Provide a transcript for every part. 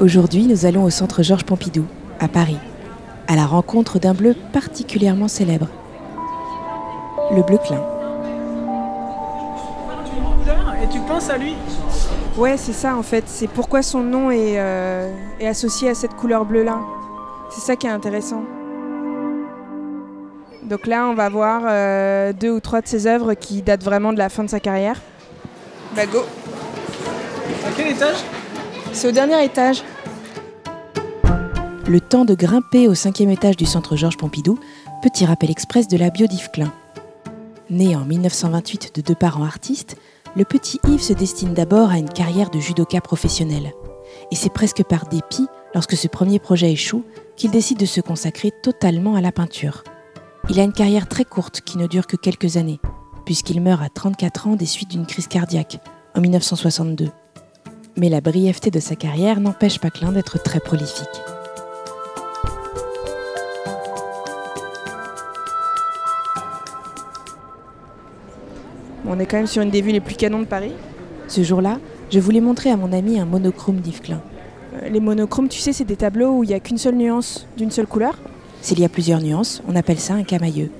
Aujourd'hui, nous allons au centre Georges Pompidou, à Paris, à la rencontre d'un bleu particulièrement célèbre, le bleu clin. Et tu penses à lui Ouais, c'est ça en fait. C'est pourquoi son nom est, euh, est associé à cette couleur bleue-là. C'est ça qui est intéressant. Donc là, on va voir euh, deux ou trois de ses œuvres qui datent vraiment de la fin de sa carrière. Bah go À quel étage? C'est au dernier étage. Le temps de grimper au cinquième étage du centre Georges Pompidou, petit rappel express de la bio d'Yves Klein. Né en 1928 de deux parents artistes, le petit Yves se destine d'abord à une carrière de judoka professionnel. Et c'est presque par dépit, lorsque ce premier projet échoue, qu'il décide de se consacrer totalement à la peinture. Il a une carrière très courte qui ne dure que quelques années, puisqu'il meurt à 34 ans des suites d'une crise cardiaque, en 1962. Mais la brièveté de sa carrière n'empêche pas Klein d'être très prolifique. On est quand même sur une des vues les plus canons de Paris. Ce jour-là, je voulais montrer à mon ami un monochrome d'Yves Klein. Euh, Les monochromes, tu sais, c'est des tableaux où il n'y a qu'une seule nuance d'une seule couleur. S'il y a plusieurs nuances, on appelle ça un camailleux.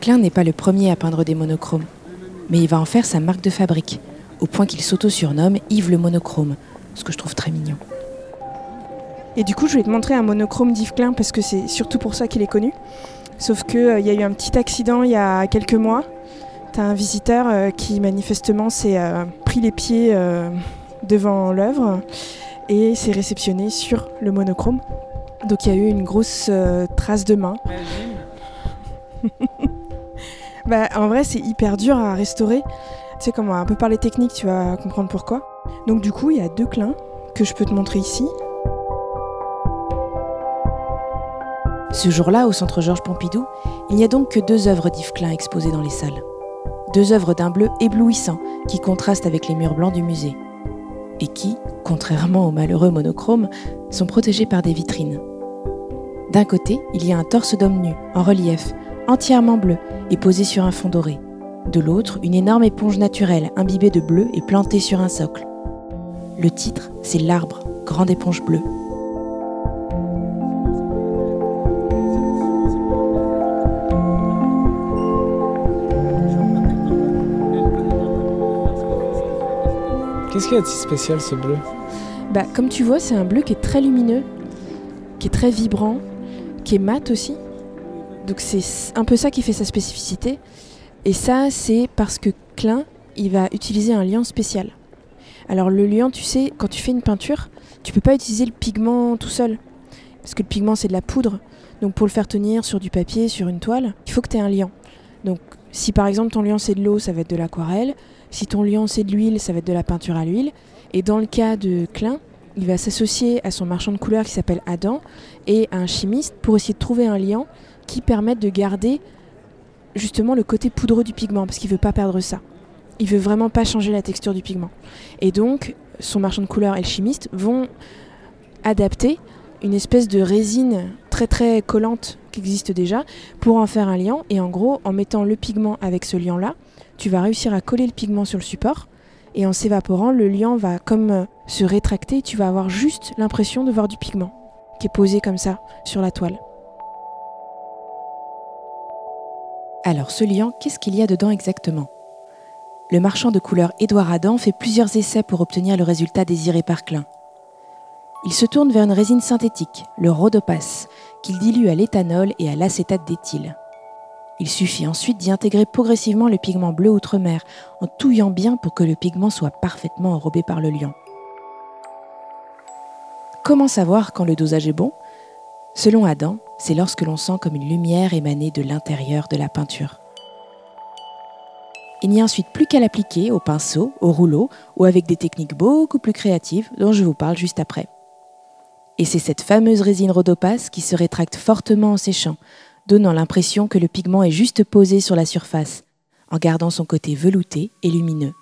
Klein n'est pas le premier à peindre des monochromes, mais il va en faire sa marque de fabrique, au point qu'il s'auto-surnomme Yves le monochrome, ce que je trouve très mignon. Et du coup, je vais te montrer un monochrome d'Yves Klein parce que c'est surtout pour ça qu'il est connu. Sauf qu'il y a eu un petit accident il y a quelques mois. T'as un visiteur euh, qui manifestement s'est euh, pris les pieds euh, devant l'œuvre et s'est réceptionné sur le monochrome. Donc il y a eu une grosse euh, trace de main. Bah, en vrai, c'est hyper dur à restaurer. Tu sais, comme un peu parler technique, tu vas comprendre pourquoi. Donc du coup, il y a deux clins que je peux te montrer ici. Ce jour-là, au centre Georges Pompidou, il n'y a donc que deux œuvres d'Yves Klein exposées dans les salles. Deux œuvres d'un bleu éblouissant qui contrastent avec les murs blancs du musée. Et qui, contrairement au malheureux monochrome, sont protégées par des vitrines. D'un côté, il y a un torse d'homme nu, en relief, entièrement bleu et posé sur un fond doré. De l'autre, une énorme éponge naturelle imbibée de bleu et plantée sur un socle. Le titre, c'est L'arbre, grande éponge bleue. Qu'est-ce qu'il y a de si spécial ce bleu? Bah, comme tu vois, c'est un bleu qui est très lumineux, qui est très vibrant, qui est mat aussi. Donc c'est un peu ça qui fait sa spécificité. Et ça, c'est parce que Klein, il va utiliser un liant spécial. Alors le liant, tu sais, quand tu fais une peinture, tu peux pas utiliser le pigment tout seul. Parce que le pigment, c'est de la poudre. Donc pour le faire tenir sur du papier, sur une toile, il faut que tu aies un liant. Donc si par exemple ton liant c'est de l'eau, ça va être de l'aquarelle. Si ton liant c'est de l'huile, ça va être de la peinture à l'huile. Et dans le cas de Klein, il va s'associer à son marchand de couleurs qui s'appelle Adam et à un chimiste pour essayer de trouver un liant qui permette de garder justement le côté poudreux du pigment parce qu'il veut pas perdre ça. Il veut vraiment pas changer la texture du pigment. Et donc son marchand de couleurs et le chimiste vont adapter une espèce de résine très très collante qui existe déjà pour en faire un liant et en gros en mettant le pigment avec ce liant là tu vas réussir à coller le pigment sur le support et en s'évaporant le liant va comme euh, se rétracter tu vas avoir juste l'impression de voir du pigment qui est posé comme ça sur la toile. Alors ce liant, qu'est-ce qu'il y a dedans exactement? Le marchand de couleurs Édouard Adam fait plusieurs essais pour obtenir le résultat désiré par Klein. Il se tourne vers une résine synthétique, le rhodopas, qu'il dilue à l'éthanol et à l'acétate d'éthyle. Il suffit ensuite d'y intégrer progressivement le pigment bleu outre-mer, en touillant bien pour que le pigment soit parfaitement enrobé par le liant. Comment savoir quand le dosage est bon? Selon Adam, c'est lorsque l'on sent comme une lumière émaner de l'intérieur de la peinture. Il n'y a ensuite plus qu'à l'appliquer au pinceau, au rouleau ou avec des techniques beaucoup plus créatives dont je vous parle juste après. Et c'est cette fameuse résine rhodopas qui se rétracte fortement en séchant, donnant l'impression que le pigment est juste posé sur la surface, en gardant son côté velouté et lumineux.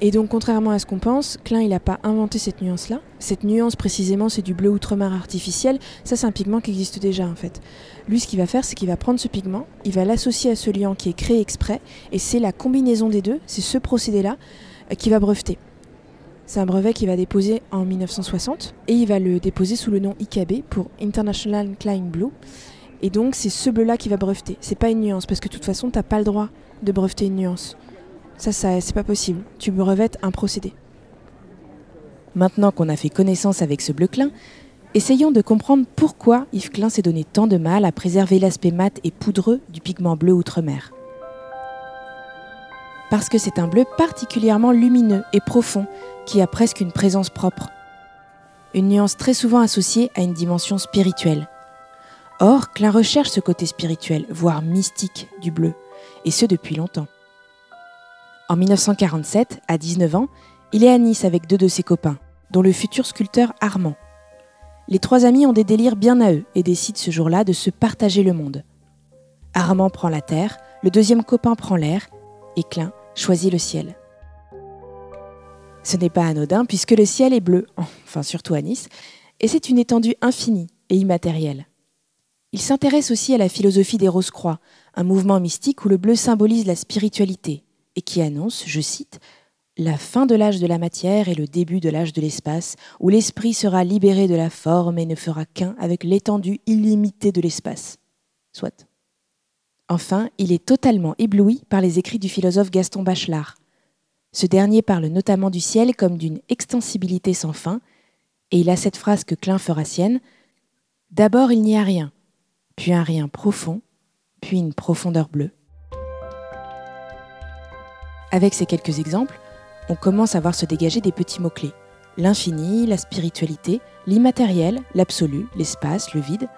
Et donc contrairement à ce qu'on pense, Klein il n'a pas inventé cette nuance-là. Cette nuance précisément c'est du bleu outre-mer artificiel. Ça c'est un pigment qui existe déjà en fait. Lui ce qu'il va faire c'est qu'il va prendre ce pigment, il va l'associer à ce liant qui est créé exprès et c'est la combinaison des deux, c'est ce procédé-là euh, qu'il va breveter. C'est un brevet qu'il va déposer en 1960 et il va le déposer sous le nom IKB pour International Klein Blue. Et donc c'est ce bleu-là qui va breveter. C'est pas une nuance parce que de toute façon t'as pas le droit de breveter une nuance. Ça, ça c'est pas possible. Tu brevettes un procédé. Maintenant qu'on a fait connaissance avec ce bleu clin, essayons de comprendre pourquoi Yves Klein s'est donné tant de mal à préserver l'aspect mat et poudreux du pigment bleu outre-mer. Parce que c'est un bleu particulièrement lumineux et profond qui a presque une présence propre. Une nuance très souvent associée à une dimension spirituelle. Or, Klein recherche ce côté spirituel, voire mystique du bleu, et ce depuis longtemps. En 1947, à 19 ans, il est à Nice avec deux de ses copains, dont le futur sculpteur Armand. Les trois amis ont des délires bien à eux et décident ce jour-là de se partager le monde. Armand prend la terre, le deuxième copain prend l'air, et Klein choisit le ciel. Ce n'est pas anodin puisque le ciel est bleu, enfin surtout à Nice, et c'est une étendue infinie et immatérielle. Il s'intéresse aussi à la philosophie des Rose-Croix, un mouvement mystique où le bleu symbolise la spiritualité et qui annonce, je cite, la fin de l'âge de la matière et le début de l'âge de l'espace, où l'esprit sera libéré de la forme et ne fera qu'un avec l'étendue illimitée de l'espace. Soit. Enfin, il est totalement ébloui par les écrits du philosophe Gaston Bachelard. Ce dernier parle notamment du ciel comme d'une extensibilité sans fin, et il a cette phrase que Klein fera sienne D'abord il n'y a rien, puis un rien profond, puis une profondeur bleue. Avec ces quelques exemples, on commence à voir se dégager des petits mots-clés. L'infini, la spiritualité, l'immatériel, l'absolu, l'espace, le vide.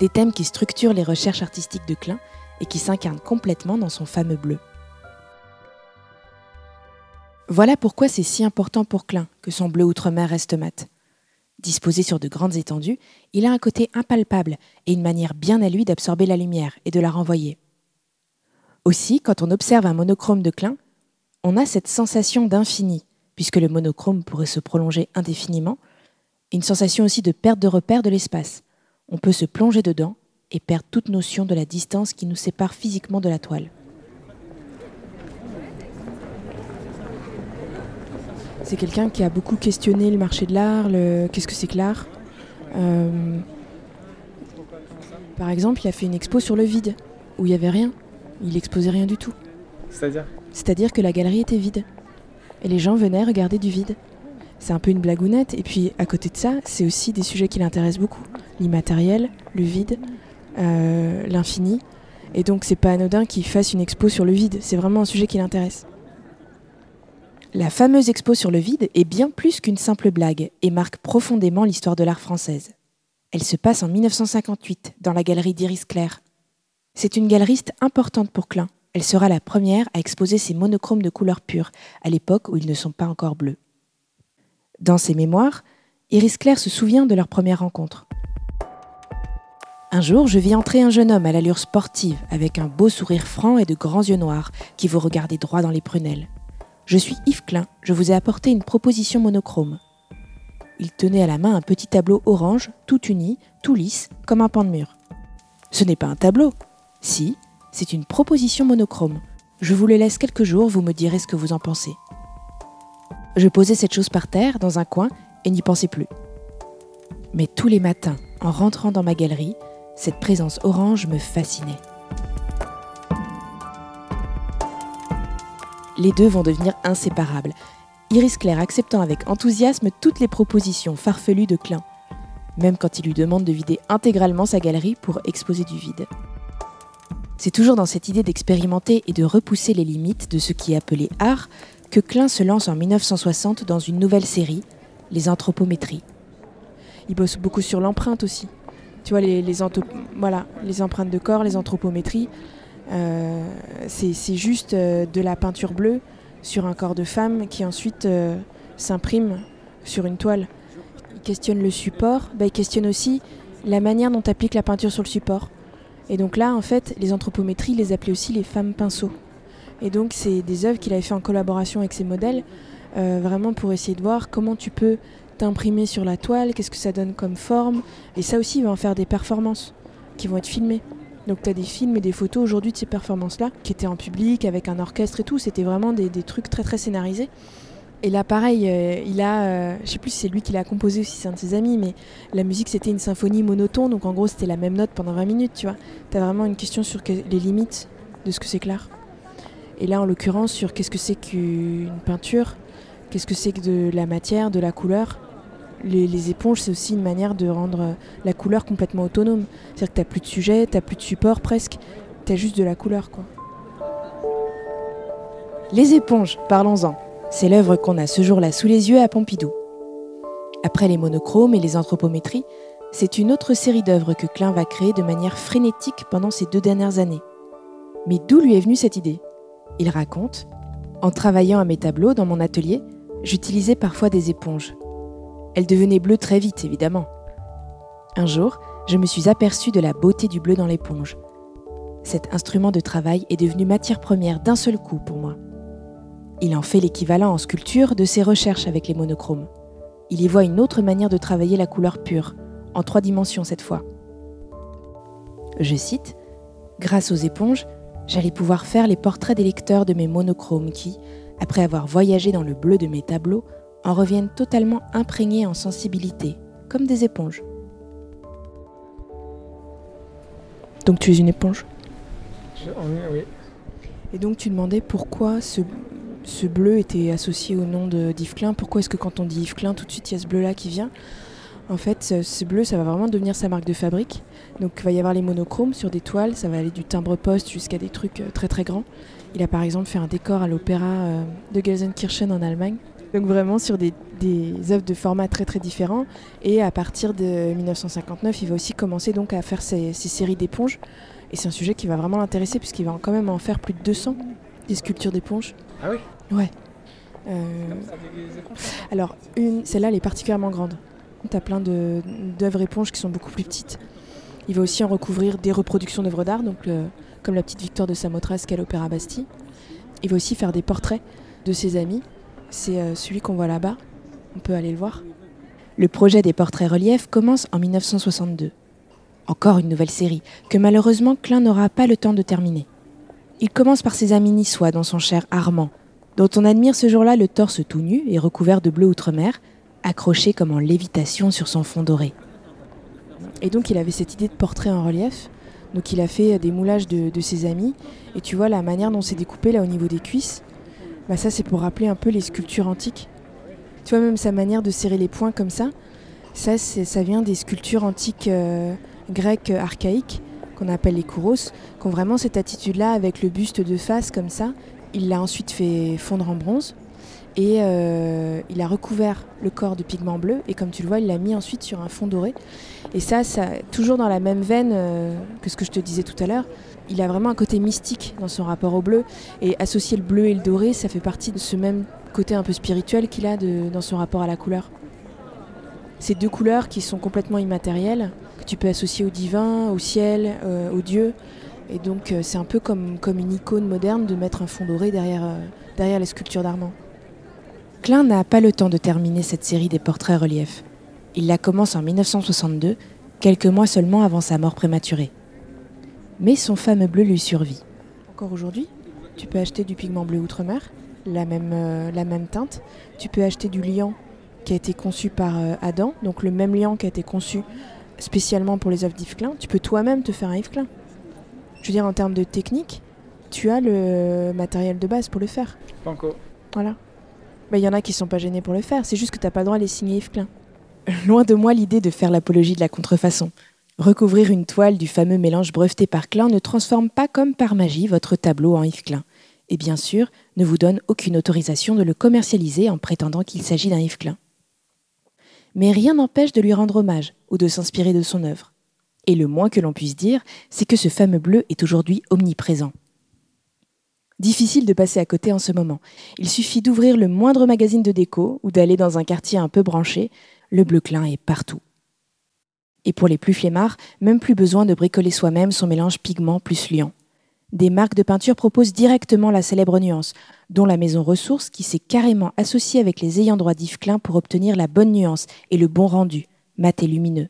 Des thèmes qui structurent les recherches artistiques de Klein et qui s'incarnent complètement dans son fameux bleu. Voilà pourquoi c'est si important pour Klein que son bleu outre-mer reste mat. Disposé sur de grandes étendues, il a un côté impalpable et une manière bien à lui d'absorber la lumière et de la renvoyer. Aussi, quand on observe un monochrome de Klein, on a cette sensation d'infini, puisque le monochrome pourrait se prolonger indéfiniment, une sensation aussi de perte de repère de l'espace. On peut se plonger dedans et perdre toute notion de la distance qui nous sépare physiquement de la toile. C'est quelqu'un qui a beaucoup questionné le marché de l'art, qu'est-ce que c'est que l'art? Euh, Par exemple, il a fait une expo sur le vide, où il n'y avait rien. Il exposait rien du tout. C'est-à-dire C'est-à-dire que la galerie était vide. Et les gens venaient regarder du vide. C'est un peu une blagounette. Et puis, à côté de ça, c'est aussi des sujets qui l'intéressent beaucoup. L'immatériel, le vide, euh, l'infini. Et donc, c'est pas anodin qu'il fasse une expo sur le vide. C'est vraiment un sujet qui l'intéresse. La fameuse expo sur le vide est bien plus qu'une simple blague et marque profondément l'histoire de l'art française. Elle se passe en 1958 dans la galerie d'Iris Clair. C'est une galeriste importante pour Klein. Elle sera la première à exposer ses monochromes de couleur pure, à l'époque où ils ne sont pas encore bleus. Dans ses mémoires, Iris Clair se souvient de leur première rencontre. Un jour, je vis entrer un jeune homme à l'allure sportive, avec un beau sourire franc et de grands yeux noirs qui vous regardaient droit dans les prunelles. Je suis Yves Klein, je vous ai apporté une proposition monochrome. Il tenait à la main un petit tableau orange, tout uni, tout lisse, comme un pan de mur. Ce n'est pas un tableau. Si, c'est une proposition monochrome. Je vous le laisse quelques jours, vous me direz ce que vous en pensez. Je posais cette chose par terre, dans un coin, et n'y pensais plus. Mais tous les matins, en rentrant dans ma galerie, cette présence orange me fascinait. les deux vont devenir inséparables. Iris Claire acceptant avec enthousiasme toutes les propositions farfelues de Klein, même quand il lui demande de vider intégralement sa galerie pour exposer du vide. C'est toujours dans cette idée d'expérimenter et de repousser les limites de ce qui est appelé art que Klein se lance en 1960 dans une nouvelle série, les anthropométries. Il bosse beaucoup sur l'empreinte aussi. Tu vois, les, les empreintes de corps, les anthropométries. Euh, c'est juste euh, de la peinture bleue sur un corps de femme qui ensuite euh, s'imprime sur une toile. Il questionne le support, bah, il questionne aussi la manière dont applique la peinture sur le support. Et donc là, en fait, les anthropométries, les appelait aussi les femmes pinceaux. Et donc, c'est des œuvres qu'il avait fait en collaboration avec ses modèles, vraiment pour essayer de voir comment tu peux t'imprimer sur la toile, qu'est-ce que ça donne comme forme. Et ça aussi, il va en faire des performances qui vont être filmées. Donc tu as des films et des photos aujourd'hui de ces performances-là, qui étaient en public, avec un orchestre et tout. C'était vraiment des, trucs très très scénarisés. Et là, pareil, euh, il a, euh, je sais plus si c'est lui qui l'a composé ou si c'est un de ses amis, mais la musique c'était une symphonie monotone, donc en gros c'était la même note pendant 20 minutes, tu vois. Tu as vraiment une question sur que, les limites de ce que c'est clair. Et là, en l'occurrence, sur qu'est-ce que c'est qu'une peinture, qu'est-ce que c'est que de la matière, de la couleur. Les, les éponges, c'est aussi une manière de rendre la couleur complètement autonome. C'est-à-dire que tu n'as plus de sujet, tu n'as plus de support presque, tu as juste de la couleur, quoi. Les éponges, parlons-en. C'est l'œuvre qu'on a ce jour-là sous les yeux à Pompidou. Après les monochromes et les anthropométries, c'est une autre série d'œuvres que Klein va créer de manière frénétique pendant ces deux dernières années. Mais d'où lui est venue cette idée? Il raconte En travaillant à mes tableaux dans mon atelier, j'utilisais parfois des éponges. Elles devenaient bleues très vite, évidemment. Un jour, je me suis aperçu de la beauté du bleu dans l'éponge. Cet instrument de travail est devenu matière première d'un seul coup pour moi. Il en fait l'équivalent en sculpture de ses recherches avec les monochromes. Il y voit une autre manière de travailler la couleur pure, en trois dimensions cette fois. Je cite Grâce aux éponges, j'allais pouvoir faire les portraits des lecteurs de mes monochromes qui, après avoir voyagé dans le bleu de mes tableaux, en reviennent totalement imprégnés en sensibilité, comme des éponges. Donc tu es une éponge? Je- oui. Et donc tu demandais pourquoi ce, ce bleu était associé au nom de d'Yves Klein. Pourquoi est-ce que quand on dit Yves Klein, tout de suite il y a ce bleu-là qui vient? En fait, ce, bleu, ça va vraiment devenir sa marque de fabrique. Donc il va y avoir les monochromes sur des toiles, ça va aller du timbre-poste jusqu'à des trucs euh, très très grands. Il a par exemple fait un décor à l'opéra euh, de Gelsenkirchen en Allemagne. Donc vraiment sur des, des œuvres de formats très très différents. Et à partir de 1959, il va aussi commencer donc à faire ces, ces séries d'éponges. Et c'est un sujet qui va vraiment l'intéresser puisqu'il va quand même en faire plus de 200 des sculptures d'éponges. Ah oui? Ouais. Euh, alors, une, celle-là, elle est particulièrement grande. Tu as plein de- d'œuvres éponges qui sont beaucoup plus petites. Il va aussi en recouvrir des reproductions d'œuvres d'art, donc le- comme la petite victoire de Samothrace qu'à l'Opéra Bastille. Il va aussi faire des portraits de ses amis. C'est euh, celui qu'on voit là-bas. On peut aller le voir. Le projet des portraits reliefs commence en 1962. Encore une nouvelle série que malheureusement Klein n'aura pas le temps de terminer. Il commence par ses amis niçois dans son cher Armand, dont on admire ce jour-là le torse tout nu et recouvert de bleu outre-mer, accroché comme en lévitation sur son fond doré. Et donc il avait cette idée de portrait en relief. Donc il a fait des moulages de, ses amis. Et tu vois la manière dont c'est découpé là au niveau des cuisses. Bah ça c'est pour rappeler un peu les sculptures antiques. Tu vois même sa manière de serrer les poings comme ça. Ça, ça vient des sculptures antiques euh, grecques euh, archaïques qu'on appelle les kouros, qui ont vraiment cette attitude-là avec le buste de face comme ça. Il l'a ensuite fait fondre en bronze et euh, il a recouvert le corps de pigments bleus et comme tu le vois, il l'a mis ensuite sur un fond doré. Et ça, toujours dans la même veine euh, que ce que je te disais tout à l'heure, il a vraiment un côté mystique dans son rapport au bleu. Et associer le bleu et le doré, ça fait partie de ce même côté un peu spirituel qu'il a dans son rapport à la couleur. Ces deux couleurs qui sont complètement immatérielles, que tu peux associer au divin, au ciel, euh, au Dieu. Et donc euh, c'est un peu comme, une icône moderne de mettre un fond doré derrière, euh, derrière la sculpture d'Armand. Klein n'a pas le temps de terminer cette série des portraits reliefs. Il la commence en 1962, quelques mois seulement avant sa mort prématurée. Mais son fameux bleu lui survit. Encore aujourd'hui, tu peux acheter du pigment bleu outre-mer, la même, euh, teinte. Tu peux acheter du liant qui a été conçu par Adam, donc le même liant qui a été conçu spécialement pour les œuvres d'Yves Klein. Tu peux toi-même te faire un Yves Klein. Je veux dire, en termes de technique, tu as le matériel de base pour le faire. Encore. Voilà. Mais il y en a qui sont pas gênés pour le faire, c'est juste que t'as pas le droit à les signer Yves Klein. Loin de moi l'idée de faire l'apologie de la contrefaçon. Recouvrir une toile du fameux mélange breveté par Klein ne transforme pas comme par magie votre tableau en Yves Klein. Et bien sûr, ne vous donne aucune autorisation de le commercialiser en prétendant qu'il s'agit d'un Yves Klein. Mais rien n'empêche de lui rendre hommage ou de s'inspirer de son œuvre. Et le moins que l'on puisse dire, c'est que ce fameux bleu est aujourd'hui omniprésent. Difficile de passer à côté en ce moment. Il suffit d'ouvrir le moindre magazine de déco ou d'aller dans un quartier un peu branché, le bleu clin est partout. Et pour les plus flemmards, même plus besoin de bricoler soi-même son mélange pigment plus liant. Des marques de peinture proposent directement la célèbre nuance, dont la maison Ressources qui s'est carrément associée avec les ayants droit d'Yves Klein pour obtenir la bonne nuance et le bon rendu, mat et lumineux.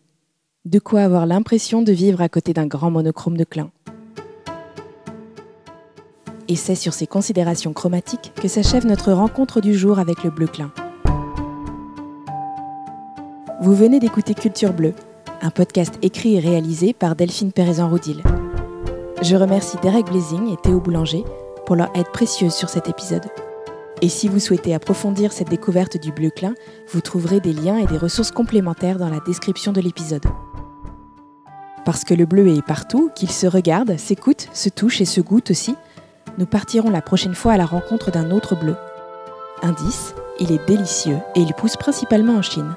De quoi avoir l'impression de vivre à côté d'un grand monochrome de Klein. Et c'est sur ces considérations chromatiques que s'achève notre rencontre du jour avec le bleu clin. Vous venez d'écouter Culture Bleue, un podcast écrit et réalisé par Delphine Pérezan-Roudil. Je remercie Derek Blazing et Théo Boulanger pour leur aide précieuse sur cet épisode. Et si vous souhaitez approfondir cette découverte du bleu clin, vous trouverez des liens et des ressources complémentaires dans la description de l'épisode. Parce que le bleu est partout, qu'il se regarde, s'écoute, se touche et se goûte aussi, nous partirons la prochaine fois à la rencontre d'un autre bleu. Indice, il est délicieux et il pousse principalement en Chine.